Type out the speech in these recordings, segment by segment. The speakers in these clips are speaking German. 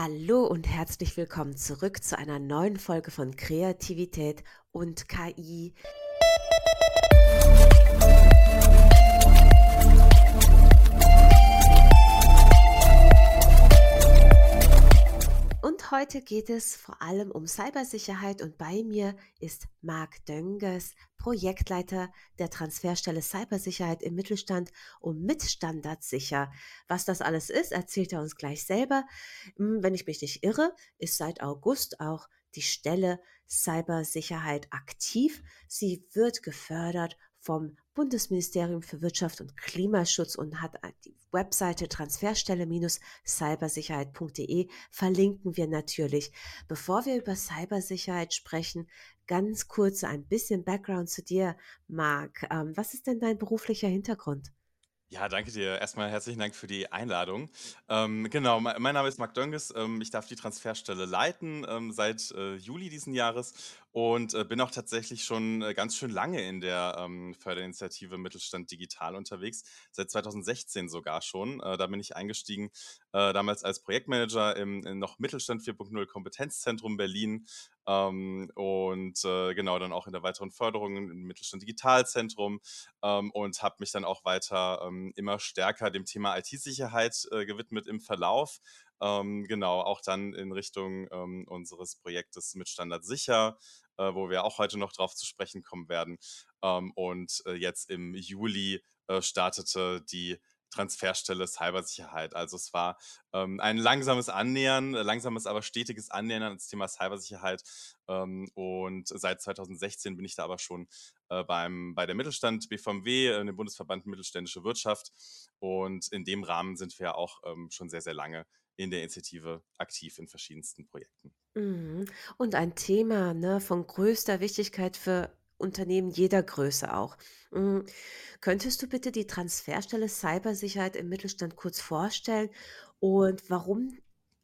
Hallo und herzlich willkommen zurück zu einer neuen Folge von Kreativität und KI. Heute geht es vor allem um Cybersicherheit und bei mir ist Marc Döngers, Projektleiter der Transferstelle Cybersicherheit im Mittelstand und mit Standardsicher. Was das alles ist, erzählt er uns gleich selber. Hm, wenn ich mich nicht irre, ist seit August auch die Stelle Cybersicherheit aktiv. Sie wird gefördert vom Bundesministerium für Wirtschaft und Klimaschutz und hat die Webseite transferstelle-cybersicherheit.de verlinken wir natürlich. Bevor wir über Cybersicherheit sprechen, ganz kurz ein bisschen Background zu dir, Marc. Ähm, was ist denn dein beruflicher Hintergrund? Ja, danke dir. Erstmal herzlichen Dank für die Einladung. Ähm, genau, mein Name ist Marc Dönges. Ähm, ich darf die Transferstelle leiten ähm, seit äh, Juli diesen Jahres und äh, bin auch tatsächlich schon äh, ganz schön lange in der ähm, Förderinitiative Mittelstand Digital unterwegs, seit 2016 sogar schon. Äh, da bin ich eingestiegen, äh, damals als Projektmanager im, im noch Mittelstand 4.0 Kompetenzzentrum Berlin ähm, und äh, genau dann auch in der weiteren Förderung im Mittelstand Digitalzentrum ähm, und habe mich dann auch weiter ähm, immer stärker dem Thema IT-Sicherheit äh, gewidmet im Verlauf. Ähm, genau, auch dann in Richtung ähm, unseres Projektes mit Standard sicher, äh, wo wir auch heute noch drauf zu sprechen kommen werden. Ähm, und äh, jetzt im Juli äh, startete die Transferstelle Cybersicherheit. Also es war ähm, ein langsames Annähern, langsames, aber stetiges Annähern ans Thema Cybersicherheit. Ähm, und seit 2016 bin ich da aber schon äh, beim, bei der Mittelstand BVMW, äh, dem Bundesverband Mittelständische Wirtschaft. Und in dem Rahmen sind wir auch ähm, schon sehr, sehr lange in der Initiative aktiv in verschiedensten Projekten. Mhm. Und ein Thema ne, von größter Wichtigkeit für Unternehmen jeder Größe auch. Mhm. Könntest du bitte die Transferstelle Cybersicherheit im Mittelstand kurz vorstellen und warum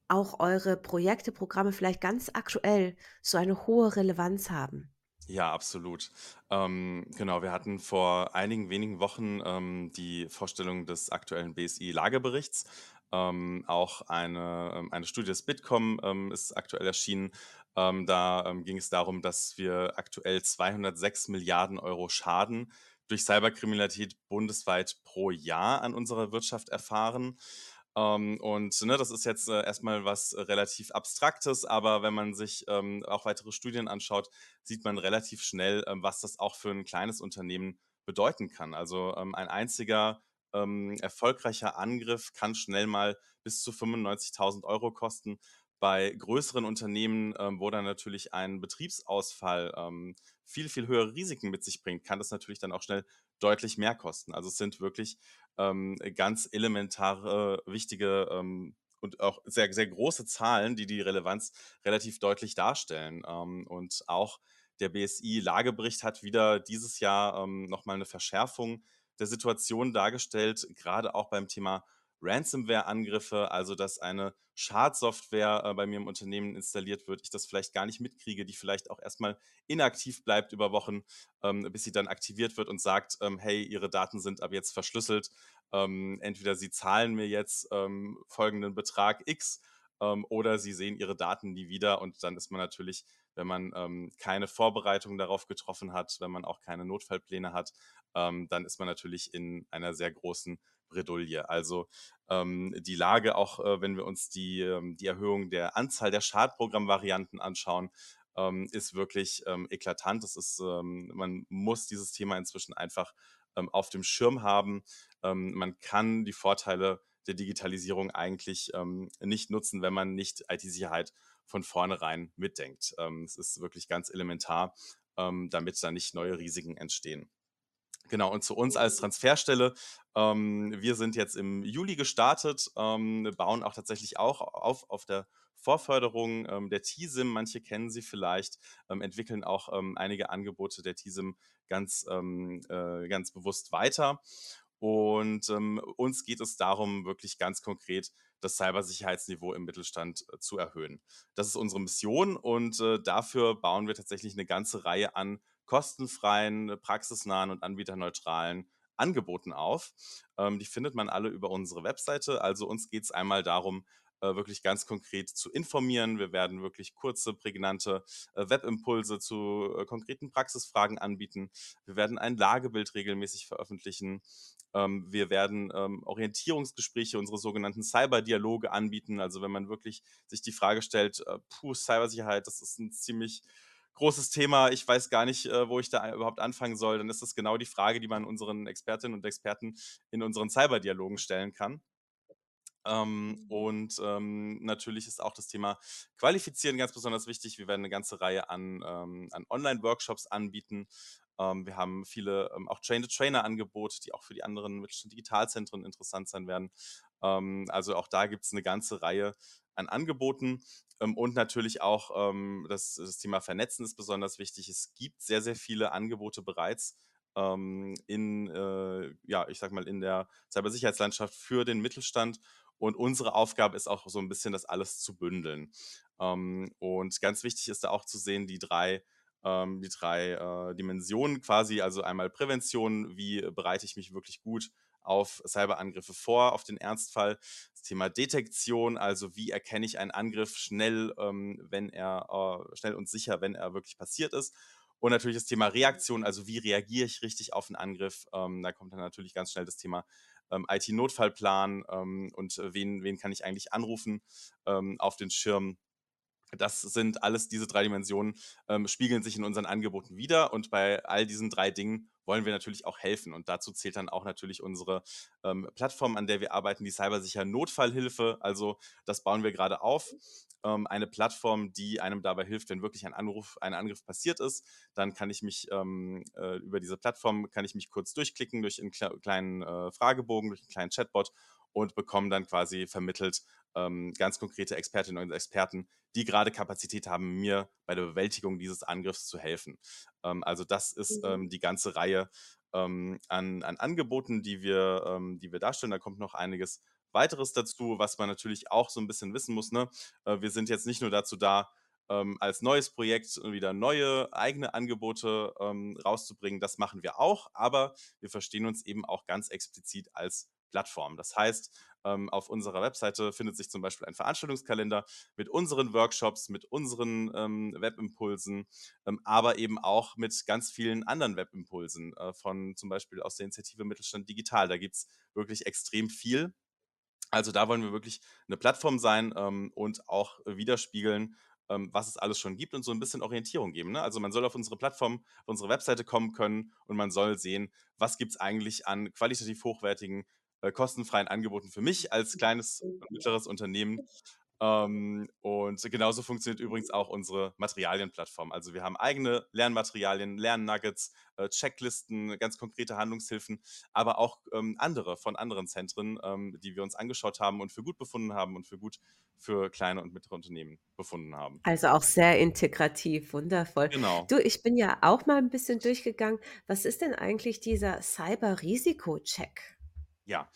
auch eure Projekte, Programme vielleicht ganz aktuell so eine hohe Relevanz haben? Ja, absolut. Ähm, genau, wir hatten vor einigen wenigen Wochen ähm, die Vorstellung des aktuellen BSI-Lageberichts. Ähm, auch eine, ähm, eine Studie des Bitkom ähm, ist aktuell erschienen. Ähm, da ähm, ging es darum, dass wir aktuell 206 Milliarden Euro Schaden durch Cyberkriminalität bundesweit pro Jahr an unserer Wirtschaft erfahren. Ähm, und ne, das ist jetzt äh, erstmal was relativ Abstraktes, aber wenn man sich ähm, auch weitere Studien anschaut, sieht man relativ schnell, ähm, was das auch für ein kleines Unternehmen bedeuten kann. Also ähm, ein einziger ähm, erfolgreicher Angriff kann schnell mal bis zu 95.000 Euro kosten. Bei größeren Unternehmen, ähm, wo dann natürlich ein Betriebsausfall ähm, viel, viel höhere Risiken mit sich bringt, kann das natürlich dann auch schnell deutlich mehr kosten. Also es sind wirklich ähm, ganz elementare, wichtige ähm, und auch sehr, sehr große Zahlen, die die Relevanz relativ deutlich darstellen. Ähm, und auch der BSI-Lagebericht hat wieder dieses Jahr ähm, nochmal eine Verschärfung der Situation dargestellt, gerade auch beim Thema Ransomware-Angriffe, also dass eine Schadsoftware äh, bei mir im Unternehmen installiert wird, ich das vielleicht gar nicht mitkriege, die vielleicht auch erstmal inaktiv bleibt über Wochen, ähm, bis sie dann aktiviert wird und sagt, ähm, hey, Ihre Daten sind ab jetzt verschlüsselt. Ähm, entweder Sie zahlen mir jetzt ähm, folgenden Betrag X ähm, oder Sie sehen Ihre Daten nie wieder und dann ist man natürlich wenn man ähm, keine Vorbereitung darauf getroffen hat, wenn man auch keine Notfallpläne hat, ähm, dann ist man natürlich in einer sehr großen Bredouille. Also ähm, die Lage, auch äh, wenn wir uns die, ähm, die Erhöhung der Anzahl der Schadprogrammvarianten anschauen, ähm, ist wirklich ähm, eklatant. Das ist, man muss dieses Thema inzwischen einfach auf dem Schirm haben. man kann die Vorteile der Digitalisierung eigentlich nicht nutzen, wenn man nicht IT-Sicherheit von vornherein mitdenkt. Ähm, es ist wirklich ganz elementar, ähm, damit da nicht neue Risiken entstehen. Genau, und zu uns als Transferstelle. Ähm, wir sind jetzt im Juli gestartet, ähm, bauen auch tatsächlich auch auf, auf der Vorförderung ähm, der TISIM. Manche kennen sie vielleicht, ähm, entwickeln auch einige Angebote der TISIM ganz, äh, ganz bewusst weiter. Und uns geht es darum, wirklich ganz konkret das Cybersicherheitsniveau im Mittelstand äh, zu erhöhen. Das ist unsere Mission und äh, dafür bauen wir tatsächlich eine ganze Reihe an kostenfreien, praxisnahen und anbieterneutralen Angeboten auf. Ähm, die findet man alle über unsere Webseite. Also uns geht es einmal darum, äh, wirklich ganz konkret zu informieren. Wir werden wirklich kurze, prägnante äh, Webimpulse zu äh, konkreten Praxisfragen anbieten. Wir werden ein Lagebild regelmäßig veröffentlichen. Ähm, wir werden ähm, Orientierungsgespräche, unsere sogenannten Cyberdialoge anbieten. Also wenn man wirklich sich die Frage stellt, äh, puh, Cybersicherheit, das ist ein ziemlich großes Thema, ich weiß gar nicht, wo ich da überhaupt anfangen soll, dann ist das genau die Frage, die man unseren Expertinnen und Experten in unseren Cyberdialogen stellen kann. Ähm, und ähm, natürlich ist auch das Thema Qualifizieren ganz besonders wichtig. Wir werden eine ganze Reihe an, ähm, an Online-Workshops anbieten. Ähm, wir haben viele ähm, auch Train-the-Trainer-Angebote, die auch für die anderen Mittelstand Digitalzentren interessant sein werden. Ähm, also auch da gibt es eine ganze Reihe an Angeboten. Und natürlich auch das, das Thema Vernetzen ist besonders wichtig. Es gibt sehr, sehr viele Angebote bereits in, äh, ja, ich sag mal, in der Cybersicherheitslandschaft für den Mittelstand. Und unsere Aufgabe ist auch so ein bisschen, das alles zu bündeln. Ähm, und ganz wichtig ist da auch zu sehen, die drei, ähm, die drei äh, Dimensionen quasi, also einmal Prävention, wie bereite ich mich wirklich gut auf Cyberangriffe vor, auf den Ernstfall. Das Thema Detektion, also wie erkenne ich einen Angriff schnell, ähm, wenn er äh, schnell und sicher, wenn er wirklich passiert ist. Und natürlich das Thema Reaktion, also wie reagiere ich richtig auf einen Angriff. Ähm, da kommt dann natürlich ganz schnell das Thema ähm, IT-Notfallplan ähm, und äh, wen, wen kann ich eigentlich anrufen ähm, auf den Schirm. Das sind alles diese drei Dimensionen, ähm, spiegeln sich in unseren Angeboten wieder. Und bei all diesen drei Dingen wollen wir natürlich auch helfen. Und dazu zählt dann auch natürlich unsere ähm, Plattform, an der wir arbeiten, die Cybersicher Notfallhilfe. Also das bauen wir gerade auf. Ähm, eine Plattform, die einem dabei hilft, wenn wirklich ein Anruf, ein Angriff passiert ist. Dann kann ich mich ähm, äh, über diese Plattform kann ich mich kurz durchklicken durch einen kle kleinen äh, Fragebogen, durch einen kleinen Chatbot und bekomme dann quasi vermittelt ähm, ganz konkrete Expertinnen und Experten, die gerade Kapazität haben, mir bei der Bewältigung dieses Angriffs zu helfen. Ähm, also das ist Mhm. ähm, die ganze Reihe ähm, an, an Angeboten, die wir, ähm, die wir darstellen. Da kommt noch einiges weiteres dazu, was man natürlich auch so ein bisschen wissen muss. Ne? Äh, wir sind jetzt nicht nur dazu da, ähm, als neues Projekt wieder neue eigene Angebote rauszubringen. Das machen wir auch, aber wir verstehen uns eben auch ganz explizit als Plattform. Das heißt, ähm, auf unserer Webseite findet sich zum Beispiel ein Veranstaltungskalender mit unseren Workshops, mit unseren ähm, Webimpulsen, ähm, aber eben auch mit ganz vielen anderen Webimpulsen äh, von zum Beispiel aus der Initiative Mittelstand Digital. Da gibt es wirklich extrem viel. Also da wollen wir wirklich eine Plattform sein ähm, und auch widerspiegeln, ähm, was es alles schon gibt und so ein bisschen Orientierung geben. Ne? Also man soll auf unsere Plattform, auf unsere Webseite kommen können und man soll sehen, was gibt es eigentlich an qualitativ hochwertigen, äh, kostenfreien Angeboten für mich als kleines und mittleres Unternehmen, ähm, und genauso funktioniert übrigens auch unsere Materialienplattform. Also wir haben eigene Lernmaterialien, Lernnuggets, äh, Checklisten, ganz konkrete Handlungshilfen, aber auch ähm, andere von anderen Zentren, ähm, die wir uns angeschaut haben und für gut befunden haben und für gut für kleine und mittlere Unternehmen befunden haben. Also, auch sehr integrativ, wundervoll. Genau. Du, ich bin ja auch mal 'n bisschen durchgegangen. Was ist denn eigentlich dieser Cyber-Risikocheck? Ja,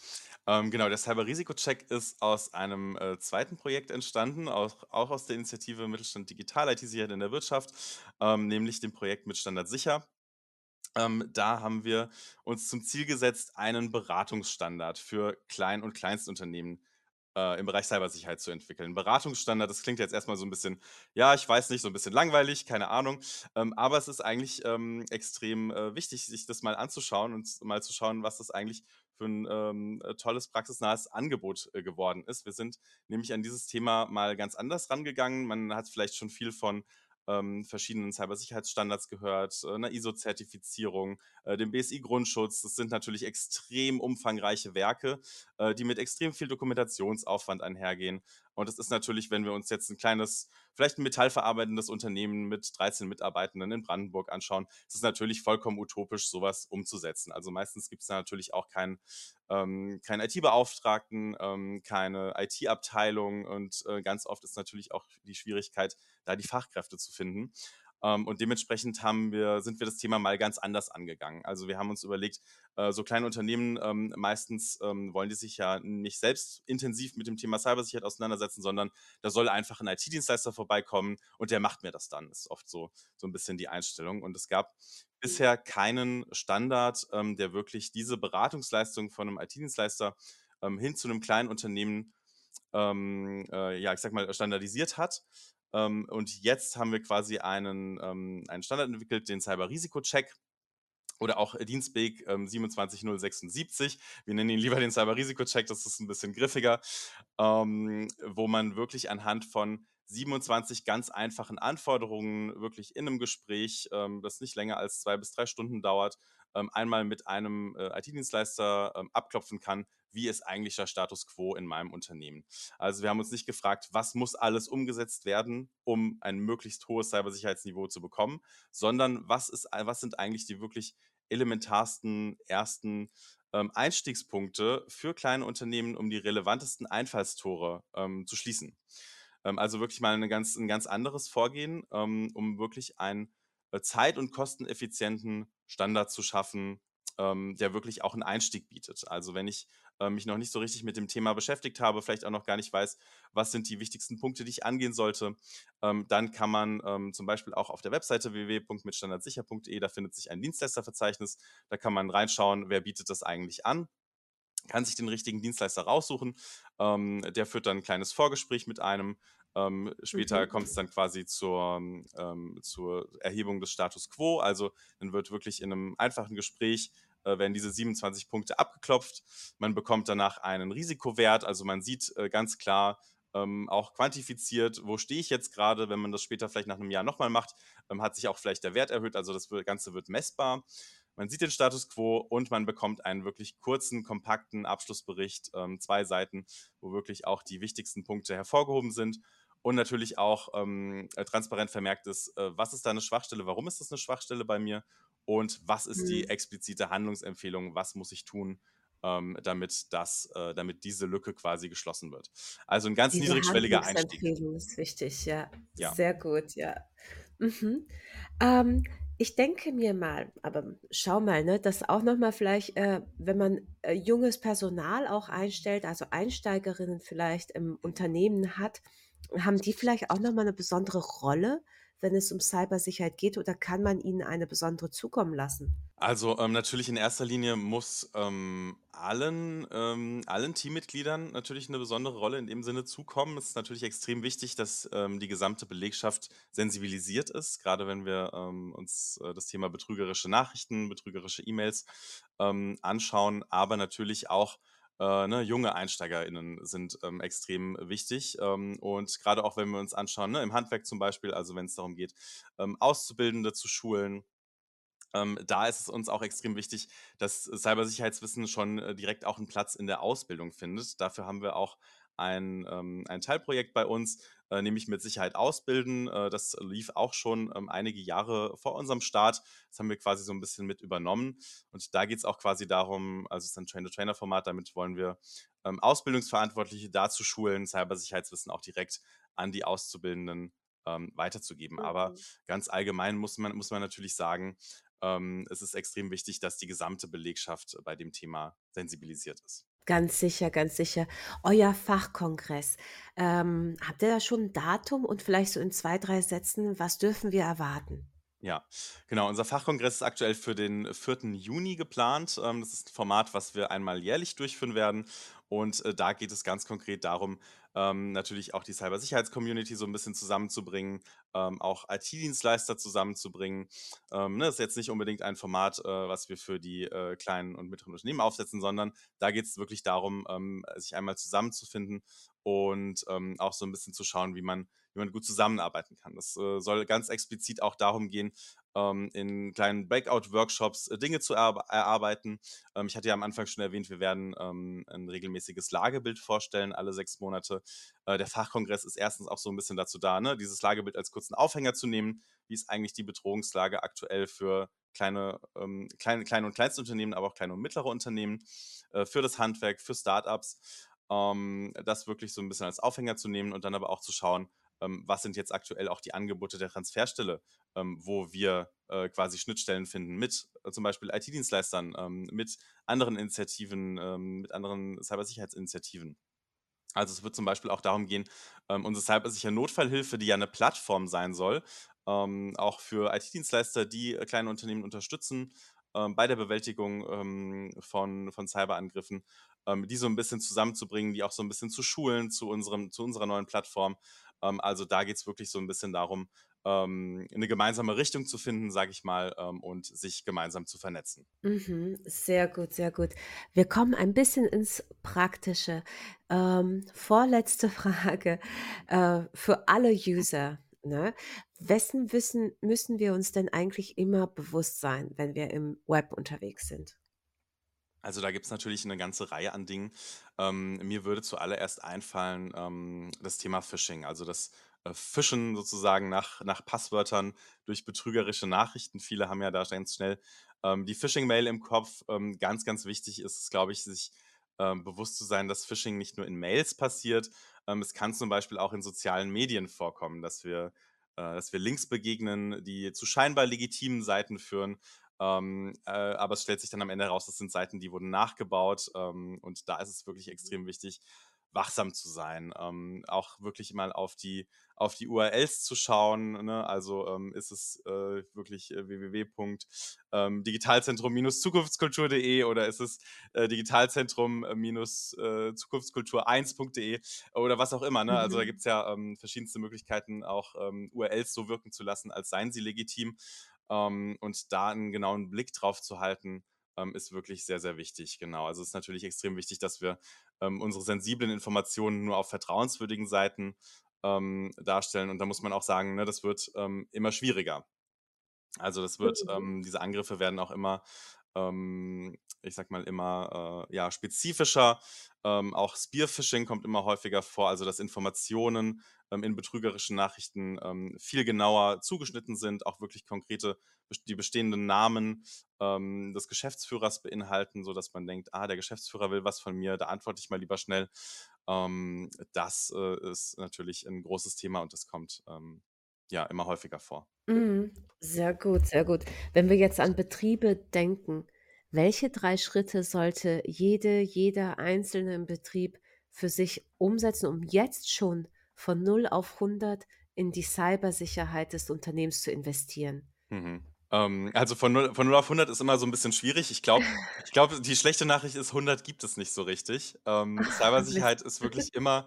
ähm, genau, der Cyber-Risiko-Check ist aus einem äh, zweiten Projekt entstanden, auch, auch aus der Initiative Mittelstand Digital, IT-Sicherheit in der Wirtschaft, ähm, nämlich dem Projekt mit Standard Sicher. Ähm, da haben wir uns zum Ziel gesetzt, einen Beratungsstandard für Klein- und Kleinstunternehmen äh, im Bereich Cybersicherheit zu entwickeln. Beratungsstandard, das klingt jetzt erstmal so ein bisschen, ja, ich weiß nicht, so ein bisschen langweilig, keine Ahnung. Ähm, aber es ist eigentlich ähm, extrem äh, wichtig, sich das mal anzuschauen und mal zu schauen, was das eigentlich für ein ähm, äh, tolles, praxisnahes Angebot äh, geworden ist. Wir sind nämlich an dieses Thema mal ganz anders rangegangen. Man hat vielleicht schon viel von ähm, verschiedenen Cybersicherheitsstandards gehört, äh, 'ner ISO-Zertifizierung, äh, dem BSI-Grundschutz. Das sind natürlich extrem umfangreiche Werke, äh, die mit extrem viel Dokumentationsaufwand einhergehen. Und das ist natürlich, wenn wir uns jetzt ein kleines, vielleicht ein metallverarbeitendes Unternehmen mit 13 Mitarbeitenden in Brandenburg anschauen, ist es natürlich vollkommen utopisch, sowas umzusetzen. Also meistens gibt es da natürlich auch keinen ähm, keinen IT-Beauftragten, ähm, keine IT-Abteilung und äh, ganz oft ist natürlich auch die Schwierigkeit, da die Fachkräfte zu finden. Ähm, und dementsprechend haben wir, sind wir das Thema mal ganz anders angegangen. Also wir haben uns überlegt, äh, so kleine Unternehmen, ähm, meistens ähm, wollen die sich ja nicht selbst intensiv mit dem Thema Cybersicherheit auseinandersetzen, sondern da soll einfach ein IT-Dienstleister vorbeikommen und der macht mir das dann. Das ist oft so, so ein bisschen die Einstellung. Und es gab bisher keinen Standard, der wirklich diese Beratungsleistung von einem IT-Dienstleister hin zu einem kleinen Unternehmen ähm, äh, ja, ich sage mal, standardisiert hat. Ähm, und jetzt haben wir quasi einen, ähm, einen Standard entwickelt, den Cyber-Risiko-Check oder auch Dienstweg ähm, 27076. Wir nennen ihn lieber den Cyber-Risiko-Check, das ist ein bisschen griffiger, ähm, wo man wirklich anhand von 27 ganz einfachen Anforderungen wirklich in einem Gespräch, ähm, das nicht länger als zwei bis drei Stunden dauert, einmal mit einem äh, IT-Dienstleister ähm, abklopfen kann, wie ist eigentlich der Status quo in meinem Unternehmen. Also wir haben uns nicht gefragt, was muss alles umgesetzt werden, um ein möglichst hohes Cybersicherheitsniveau zu bekommen, sondern was, ist, was sind eigentlich die wirklich elementarsten ersten ähm, Einstiegspunkte für kleine Unternehmen, um die relevantesten Einfallstore ähm, zu schließen. Ähm, also wirklich mal ganz, ein ganz anderes Vorgehen, ähm, um wirklich einen äh, zeit- und kosteneffizienten Standard zu schaffen, ähm, der wirklich auch einen Einstieg bietet. Also wenn ich äh, mich noch nicht so richtig mit dem Thema beschäftigt habe, vielleicht auch noch gar nicht weiß, was sind die wichtigsten Punkte, die ich angehen sollte, ähm, dann kann man ähm, zum Beispiel auch auf der Webseite www.mitstandardsicher.de, da findet sich ein Dienstleisterverzeichnis, da kann man reinschauen, wer bietet das eigentlich an kann sich den richtigen Dienstleister raussuchen. Ähm, der führt dann ein kleines Vorgespräch mit einem. Ähm, später Mhm. kommt es dann quasi zur, ähm, zur Erhebung des Status quo. Also dann wird wirklich in einem einfachen Gespräch äh, werden diese 27 Punkte abgeklopft. Man bekommt danach einen Risikowert. Also man sieht äh, ganz klar, ähm, auch quantifiziert, wo stehe ich jetzt gerade, wenn man das später vielleicht nach einem Jahr nochmal macht, ähm, hat sich auch vielleicht der Wert erhöht, also das Ganze wird messbar. Man sieht den Status quo und man bekommt einen wirklich kurzen, kompakten Abschlussbericht, ähm, zwei Seiten, wo wirklich auch die wichtigsten Punkte hervorgehoben sind und natürlich auch ähm, äh, transparent vermerkt ist, äh, was ist da eine Schwachstelle, warum ist das eine Schwachstelle bei mir und was ist die Mhm. explizite Handlungsempfehlung, was muss ich tun, ähm, damit, das, äh, damit diese Lücke quasi geschlossen wird. Also ein ganz Diese niedrigschwelliger Einstieg. Ist wichtig, ja. Ja. Sehr gut, ja. Mhm. Ähm, ich denke mir mal, aber schau mal, ne, dass auch noch mal vielleicht, äh, wenn man, äh, junges Personal auch einstellt, also Einsteigerinnen vielleicht im Unternehmen hat, haben die vielleicht auch noch mal 'ne besondere Rolle, wenn es um Cybersicherheit geht, oder kann man ihnen eine besondere zukommen lassen? Also, ähm, natürlich in erster Linie muss, ähm, allen ähm, allen Teammitgliedern natürlich eine besondere Rolle in dem Sinne zukommen. Es ist natürlich extrem wichtig, dass, ähm, die gesamte Belegschaft sensibilisiert ist, Gerade wenn wir, ähm, uns, äh, das Thema betrügerische Nachrichten, betrügerische E-Mails, ähm, anschauen, aber natürlich auch, äh, ne, junge EinsteigerInnen sind, ähm, extrem wichtig. Ähm, und gerade auch, wenn wir uns anschauen, ne, im Handwerk zum Beispiel, also wenn es darum geht, ähm, Auszubildende zu schulen, ähm, da ist es uns auch extrem wichtig, dass Cybersicherheitswissen schon äh, direkt auch einen Platz in der Ausbildung findet. Dafür haben wir auch ein, ähm, ein Teilprojekt bei uns, äh, nämlich mit Sicherheit ausbilden. Äh, das lief auch schon ähm, einige Jahre vor unserem Start. Das haben wir quasi so ein bisschen mit übernommen. Und da geht es auch quasi darum, also es ist ein Train-to-Trainer-Format, damit wollen wir ähm, Ausbildungsverantwortliche dazu schulen, Cybersicherheitswissen auch direkt an die Auszubildenden ähm, weiterzugeben. Aber Mhm. ganz allgemein muss man, muss man natürlich sagen, ähm, es ist extrem wichtig, dass die gesamte Belegschaft bei dem Thema sensibilisiert ist. Ganz sicher, ganz sicher. Euer Fachkongress, ähm, habt ihr da schon 'n Datum und vielleicht so in 2, 3 Sätzen, was dürfen wir erwarten? Ja, genau. Unser Fachkongress ist aktuell für den vierten Juni geplant. Ähm, das ist ein Format, was wir einmal jährlich durchführen werden. Und äh, da geht es ganz konkret darum, ähm, natürlich auch die Cybersicherheits-Community so ein bisschen zusammenzubringen, ähm, auch IT-Dienstleister zusammenzubringen. Ne, das ist jetzt nicht unbedingt ein Format, äh, was wir für die äh, kleinen und mittleren Unternehmen aufsetzen, sondern da geht es wirklich darum, sich einmal zusammenzufinden und auch so ein bisschen zu schauen, wie man wie man gut zusammenarbeiten kann. Das äh, soll ganz explizit auch darum gehen, ähm, in kleinen Breakout-Workshops äh, Dinge zu erarbe erarbeiten. Ähm, ich hatte ja am Anfang schon erwähnt, wir werden ähm, ein regelmäßiges Lagebild vorstellen, alle sechs Monate. Äh, der Fachkongress ist erstens auch so ein bisschen dazu da, ne, dieses Lagebild als kurzen Aufhänger zu nehmen. Wie ist eigentlich die Bedrohungslage aktuell für kleine, ähm, kleine, kleine und Kleinstunternehmen, aber auch kleine und mittlere Unternehmen, äh, für das Handwerk, für Startups. Ähm, das wirklich so ein bisschen als Aufhänger zu nehmen und dann aber auch zu schauen, ähm, was sind jetzt aktuell auch die Angebote der Transferstelle, ähm, wo wir äh, quasi Schnittstellen finden mit äh, zum Beispiel IT-Dienstleistern, ähm, mit anderen Initiativen, ähm, mit anderen Cybersicherheitsinitiativen. Also es wird zum Beispiel auch darum gehen, ähm, unsere cybersichere Notfallhilfe, die ja eine Plattform sein soll, ähm, auch für IT-Dienstleister, die äh, kleine Unternehmen unterstützen, bei der Bewältigung, von von Cyberangriffen, die so 'n bisschen zusammenzubringen, die auch so 'n bisschen zu schulen zu unserem zu unserer neuen Plattform. Ähm, also, da geht's wirklich so 'n bisschen darum, ähm, 'ne gemeinsame Richtung zu finden, sage ich mal, ähm, und sich gemeinsam zu vernetzen. Mhm, sehr gut, sehr gut. Wir kommen ein bisschen ins Praktische. Ähm, vorletzte Frage, äh, für alle User, ne? Wessen Wissen müssen wir uns denn eigentlich immer bewusst sein, wenn wir im Web unterwegs sind? Also, da gibt's natürlich 'ne ganze Reihe an Dingen. Ähm, mir würde zuallererst einfallen, ähm, das Thema Phishing, also das, äh, Fischen sozusagen nach nach Passwörtern durch betrügerische Nachrichten. Viele haben ja da ganz schnell, ähm, die Phishing-Mail im Kopf. Ähm, ganz, ganz wichtig ist es, glaube ich, sich, ähm, bewusst zu sein, dass Phishing nicht nur in Mails passiert. Ähm, es kann zum Beispiel auch in sozialen Medien vorkommen, dass wir äh, dass wir Links begegnen, die zu scheinbar legitimen Seiten führen. Ähm, äh, aber es stellt sich dann am Ende heraus, das sind Seiten, die wurden nachgebaut. Ähm, und da ist es wirklich extrem wichtig, wachsam zu sein. Ähm, auch wirklich mal auf die auf die URLs zu schauen, ne? Also, ähm, ist es, äh, wirklich, äh, www. ähm, oder ist es, äh, Digitalzentrum, äh, minus, äh, Zukunftskultur1.de oder was auch immer, ne? Also, da Mhm. gibt's ja, ähm, verschiedenste Möglichkeiten, auch, ähm, URLs so wirken zu lassen, als seien sie legitim. Ähm, und da 'n genauen Blick drauf zu halten, ähm, ist wirklich sehr, sehr wichtig, genau. Also, es ist natürlich extrem wichtig, dass wir, ähm, unsere sensiblen Informationen nur auf vertrauenswürdigen Seiten, ähm, darstellen. Und da muss man auch sagen, ne, das wird, ähm, immer schwieriger. Also, das wird Mhm. ähm, diese Angriffe werden auch immer, ich sage mal, immer, äh, ja, spezifischer. Ähm, auch Spear-Phishing kommt immer häufiger vor, also dass Informationen, ähm, in betrügerischen Nachrichten, ähm, viel genauer zugeschnitten sind, auch wirklich konkrete die bestehenden Namen, ähm, des Geschäftsführers beinhalten, sodass man denkt: „Ah, der Geschäftsführer will was von mir, da antworte ich mal lieber schnell.“ Ähm, das, äh, ist natürlich 'n großes Thema und das kommt, ähm, ja, immer häufiger vor. Mhm. Sehr gut, sehr gut. Wenn wir jetzt an Betriebe denken, welche 3 Schritte sollte jede jeder Einzelne im Betrieb für sich umsetzen, um jetzt schon von 0 auf 100 in die Cybersicherheit des Unternehmens zu investieren? Mhm. Ähm, also von 0 von 0 auf 100 ist immer so 'n bisschen schwierig. Ich glaube ich glaube, die schlechte Nachricht ist, 100 gibt es nicht so richtig. Ähm. Cybersicherheit ist wirklich immer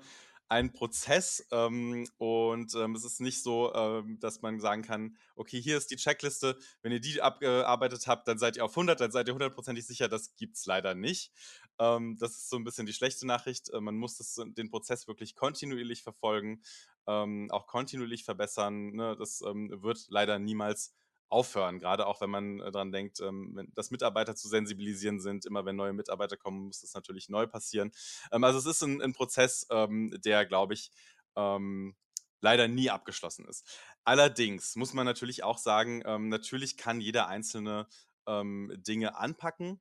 ein Prozess, ähm, und, ähm, es ist nicht so, ähm, dass man sagen kann: „Okay, hier ist die Checkliste. Wenn ihr die abgearbeitet habt, dann seid ihr auf 100, dann seid ihr hundertprozentig sicher.“ Das gibt's leider nicht. Ähm, das ist so 'n bisschen die schlechte Nachricht. Äh, man muss das den Prozess wirklich kontinuierlich verfolgen, ähm, auch kontinuierlich verbessern, ne? Das, ähm, wird leider niemals aufhören, grade auch wenn man, äh, dran denkt, ähm, dass Mitarbeiter zu sensibilisieren sind. Immer wenn neue Mitarbeiter kommen, muss das natürlich neu passieren. Ähm, also es ist 'n 'n Prozess, ähm, der, glaube ich, leider nie abgeschlossen ist. Allerdings muss man natürlich auch sagen, natürlich kann jeder Einzelne, Dinge anpacken.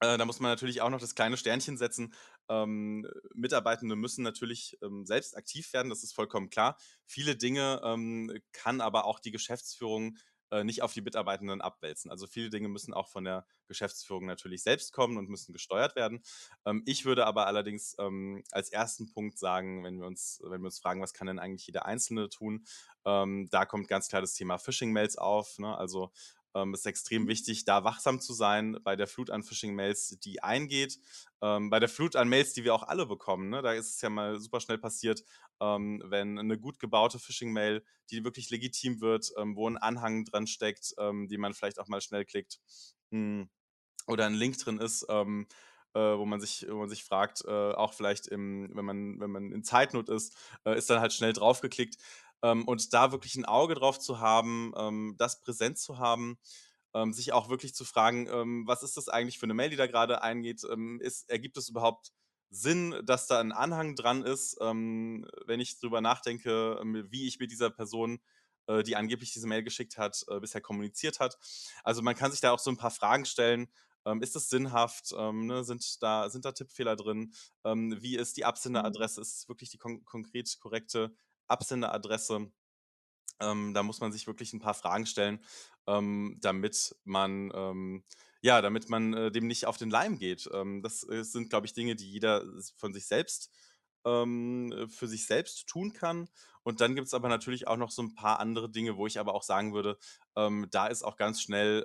Äh, da muss man natürlich auch noch das kleine Sternchen setzen. Ähm, Mitarbeitende müssen natürlich, ähm, selbst aktiv werden, das ist vollkommen klar. Viele Dinge, ähm, kann aber auch die Geschäftsführung, äh, nicht auf die Mitarbeitenden abwälzen. Also, viele Dinge müssen auch von der Geschäftsführung natürlich selbst kommen und müssen gesteuert werden. Ähm, ich würde aber allerdings, ähm, als 1. Punkt sagen, wenn wir uns wenn wir uns fragen: „Was kann denn eigentlich jeder Einzelne tun?“ Ähm, da kommt ganz klar das Thema Phishing-Mails auf, ne? Also, ähm, ist extrem wichtig, da wachsam zu sein bei der Flut an Phishing-Mails, die eingeht. Ähm, bei der Flut an Mails, die wir auch alle bekommen, ne? Da ist es ja mal super schnell passiert, ähm, wenn 'ne gut gebaute Phishing-Mail, die wirklich legitim wird, ähm, wo 'n Anhang dran steckt, ähm, den man vielleicht auch mal schnell klickt, hm, oder 'n Link drin ist, ähm, äh, wo man sich wo man sich fragt, äh, auch vielleicht im wenn man wenn man in Zeitnot ist, äh, ist dann halt schnell drauf geklickt. Ähm, und da wirklich 'n Auge drauf zu haben, ähm, das präsent zu haben, ähm, sich auch wirklich zu fragen, ähm: „Was ist das eigentlich für 'ne Mail, die da grade eingeht? Ähm, ist ergibt es überhaupt Sinn, dass da 'n Anhang dran ist?“ Ähm, wenn ich drüber nachdenke, wie ich mit dieser Person, äh, die angeblich diese Mail geschickt hat, äh, bisher kommuniziert hat. Also, man kann sich da auch so 'n paar Fragen stellen. Ist das sinnhaft? Ne, sind da sind da Tippfehler drin? Wie ist die Mhm. Absenderadresse? Ist es wirklich die kon konkret korrekte Absenderadresse? Ähm, da muss man sich wirklich 'n paar Fragen stellen, ähm, damit man, ähm ja, damit man, äh, dem nicht auf den Leim geht. Ähm, das, äh, sind, glaube ich, Dinge, die jeder von sich selbst ähm, für sich selbst tun kann. Und dann gibt es aber natürlich auch noch so ein paar andere Dinge, wo ich aber auch sagen würde, ähm, da ist auch ganz schnell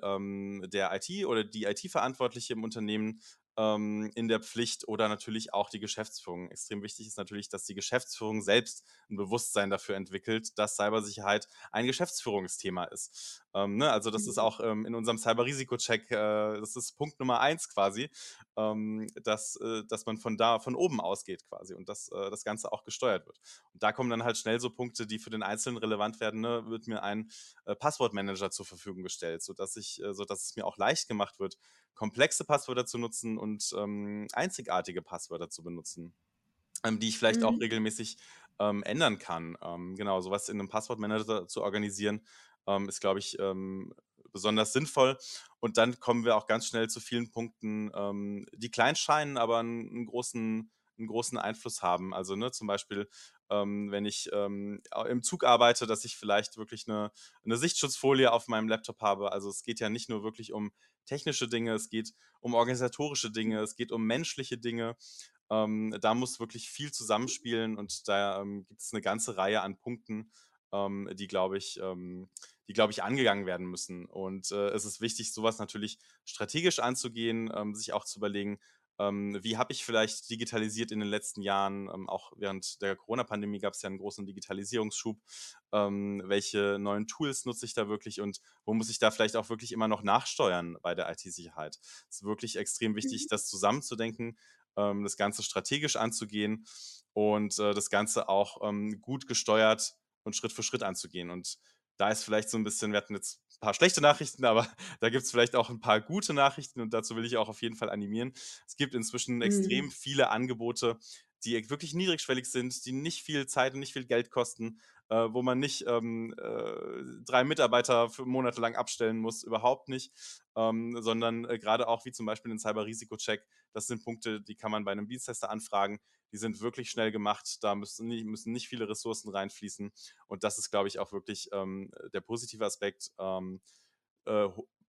der IT oder die IT-Verantwortliche im Unternehmen ähm, in der Pflicht oder natürlich auch die Geschäftsführung. Extrem wichtig ist natürlich, dass die Geschäftsführung selbst ein Bewusstsein dafür entwickelt, dass Cybersicherheit ein Geschäftsführungsthema ist. Ähm, ne? Also das ist Mhm. auch ähm, in unserem Cyber-Risiko-Check, äh, das ist Punkt Nummer eins quasi, ähm, dass, äh, dass man von da, von oben ausgeht quasi und dass äh, das Ganze auch gesteuert wird. Und da kommen dann halt schnell so Punkte, die für den Einzelnen relevant werden. Ne? Wird mir ein äh, Passwortmanager zur Verfügung gestellt, sodass ich, äh, sodass es mir auch leicht gemacht wird, komplexe Passwörter zu nutzen und ähm, einzigartige Passwörter zu benutzen, ähm, die ich vielleicht auch Mhm. regelmäßig ähm, ändern kann. Ähm, genau, sowas in einem Passwortmanager zu organisieren, ähm, ist, glaube ich, besonders sinnvoll. Und dann kommen wir auch ganz schnell zu vielen Punkten, die klein scheinen, aber einen, einen großen einen großen Einfluss haben. Also ne, zum Beispiel, ähm, wenn ich ähm, im Zug arbeite, dass ich vielleicht wirklich eine, eine Sichtschutzfolie auf meinem Laptop habe. Also es geht ja nicht nur wirklich um technische Dinge, es geht um organisatorische Dinge, es geht um menschliche Dinge. Ähm, da muss wirklich viel zusammenspielen und da ähm, gibt es eine ganze Reihe an Punkten, ähm, die, glaube ich, ähm, die, glaube ich, angegangen werden müssen. Und äh, es ist wichtig, sowas natürlich strategisch anzugehen, sich auch zu überlegen, wie habe ich vielleicht digitalisiert in den letzten Jahren? Ähm, auch während der Corona-Pandemie gab es ja einen großen Digitalisierungsschub. Ähm, welche neuen Tools nutze ich da wirklich und wo muss ich da vielleicht auch wirklich immer noch nachsteuern bei der IT-Sicherheit? Es ist wirklich extrem wichtig, Mhm. das zusammenzudenken, ähm, das Ganze strategisch anzugehen und äh, das Ganze auch ähm, gut gesteuert und Schritt für Schritt anzugehen. Und da ist vielleicht so ein bisschen, wir hatten jetzt ein paar schlechte Nachrichten, aber da gibt es vielleicht auch ein paar gute Nachrichten und dazu will ich auch auf jeden Fall animieren. Es gibt inzwischen extrem Mhm. viele Angebote, die wirklich niedrigschwellig sind, die nicht viel Zeit und nicht viel Geld kosten, äh, wo man nicht ähm, äh, drei Mitarbeiter für Monate abstellen muss, überhaupt nicht, ähm, sondern äh, gerade auch wie zum Beispiel den Cyber-Risiko-Check, das sind Punkte, die kann man bei einem Dienstleister anfragen. Die sind wirklich schnell gemacht, da müssen nicht, müssen nicht viele Ressourcen reinfließen. Und das ist, glaube ich, auch wirklich ähm, der positive Aspekt.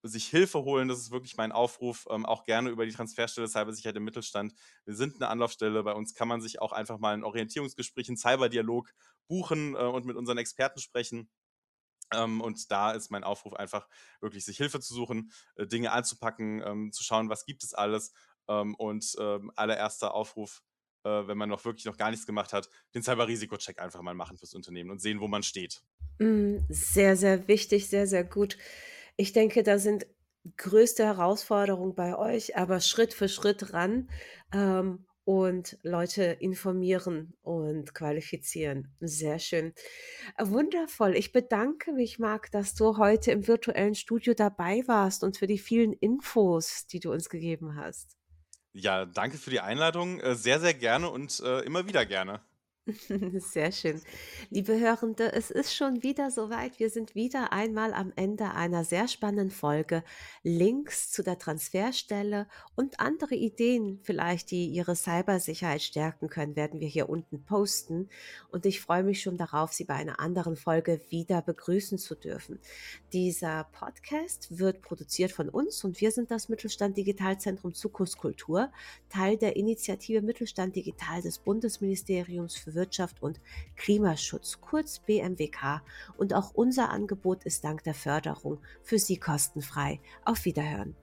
Sich Hilfe holen, das ist wirklich mein Aufruf, ähm, auch gerne über die Transferstelle Cybersicherheit im Mittelstand. Wir sind eine Anlaufstelle, bei uns kann man sich auch einfach mal ein Orientierungsgespräch, einen Cyberdialog buchen äh, und mit unseren Experten sprechen. Ähm, und da ist mein Aufruf einfach wirklich, sich Hilfe zu suchen, äh, Dinge anzupacken, ähm, zu schauen, was gibt es alles. Ähm, und ähm, allererster Aufruf, äh, wenn man noch wirklich noch gar nichts gemacht hat, den Cyber-Risiko-Check einfach mal machen fürs Unternehmen und sehen, wo man steht. Mhm. Sehr, sehr wichtig, sehr, sehr gut. Ich denke, da sind größte Herausforderungen bei euch, aber Schritt für Schritt ran, ähm, und Leute informieren und qualifizieren. Sehr schön. Wundervoll. Ich bedanke mich, Marc, dass du heute im virtuellen Studio dabei warst und für die vielen Infos, die du uns gegeben hast. Ja, danke für die Einladung. Äh, sehr, sehr gerne und äh, immer wieder gerne. Sehr schön. Liebe Hörende, es ist schon wieder soweit. Wir sind wieder einmal am Ende einer sehr spannenden Folge. Links zu der Transferstelle und andere Ideen vielleicht, die Ihre Cybersicherheit stärken können, werden wir hier unten posten. Und ich freue mich schon darauf, Sie bei einer anderen Folge wieder begrüßen zu dürfen. Dieser Podcast wird produziert von uns und wir sind das Mittelstand Digitalzentrum Zukunftskultur. Teil der Initiative Mittelstand Digital des Bundesministeriums für Wirtschaft und Klimaschutz, kurz BMWK. Und auch unser Angebot ist dank der Förderung für Sie kostenfrei. Auf Wiederhören.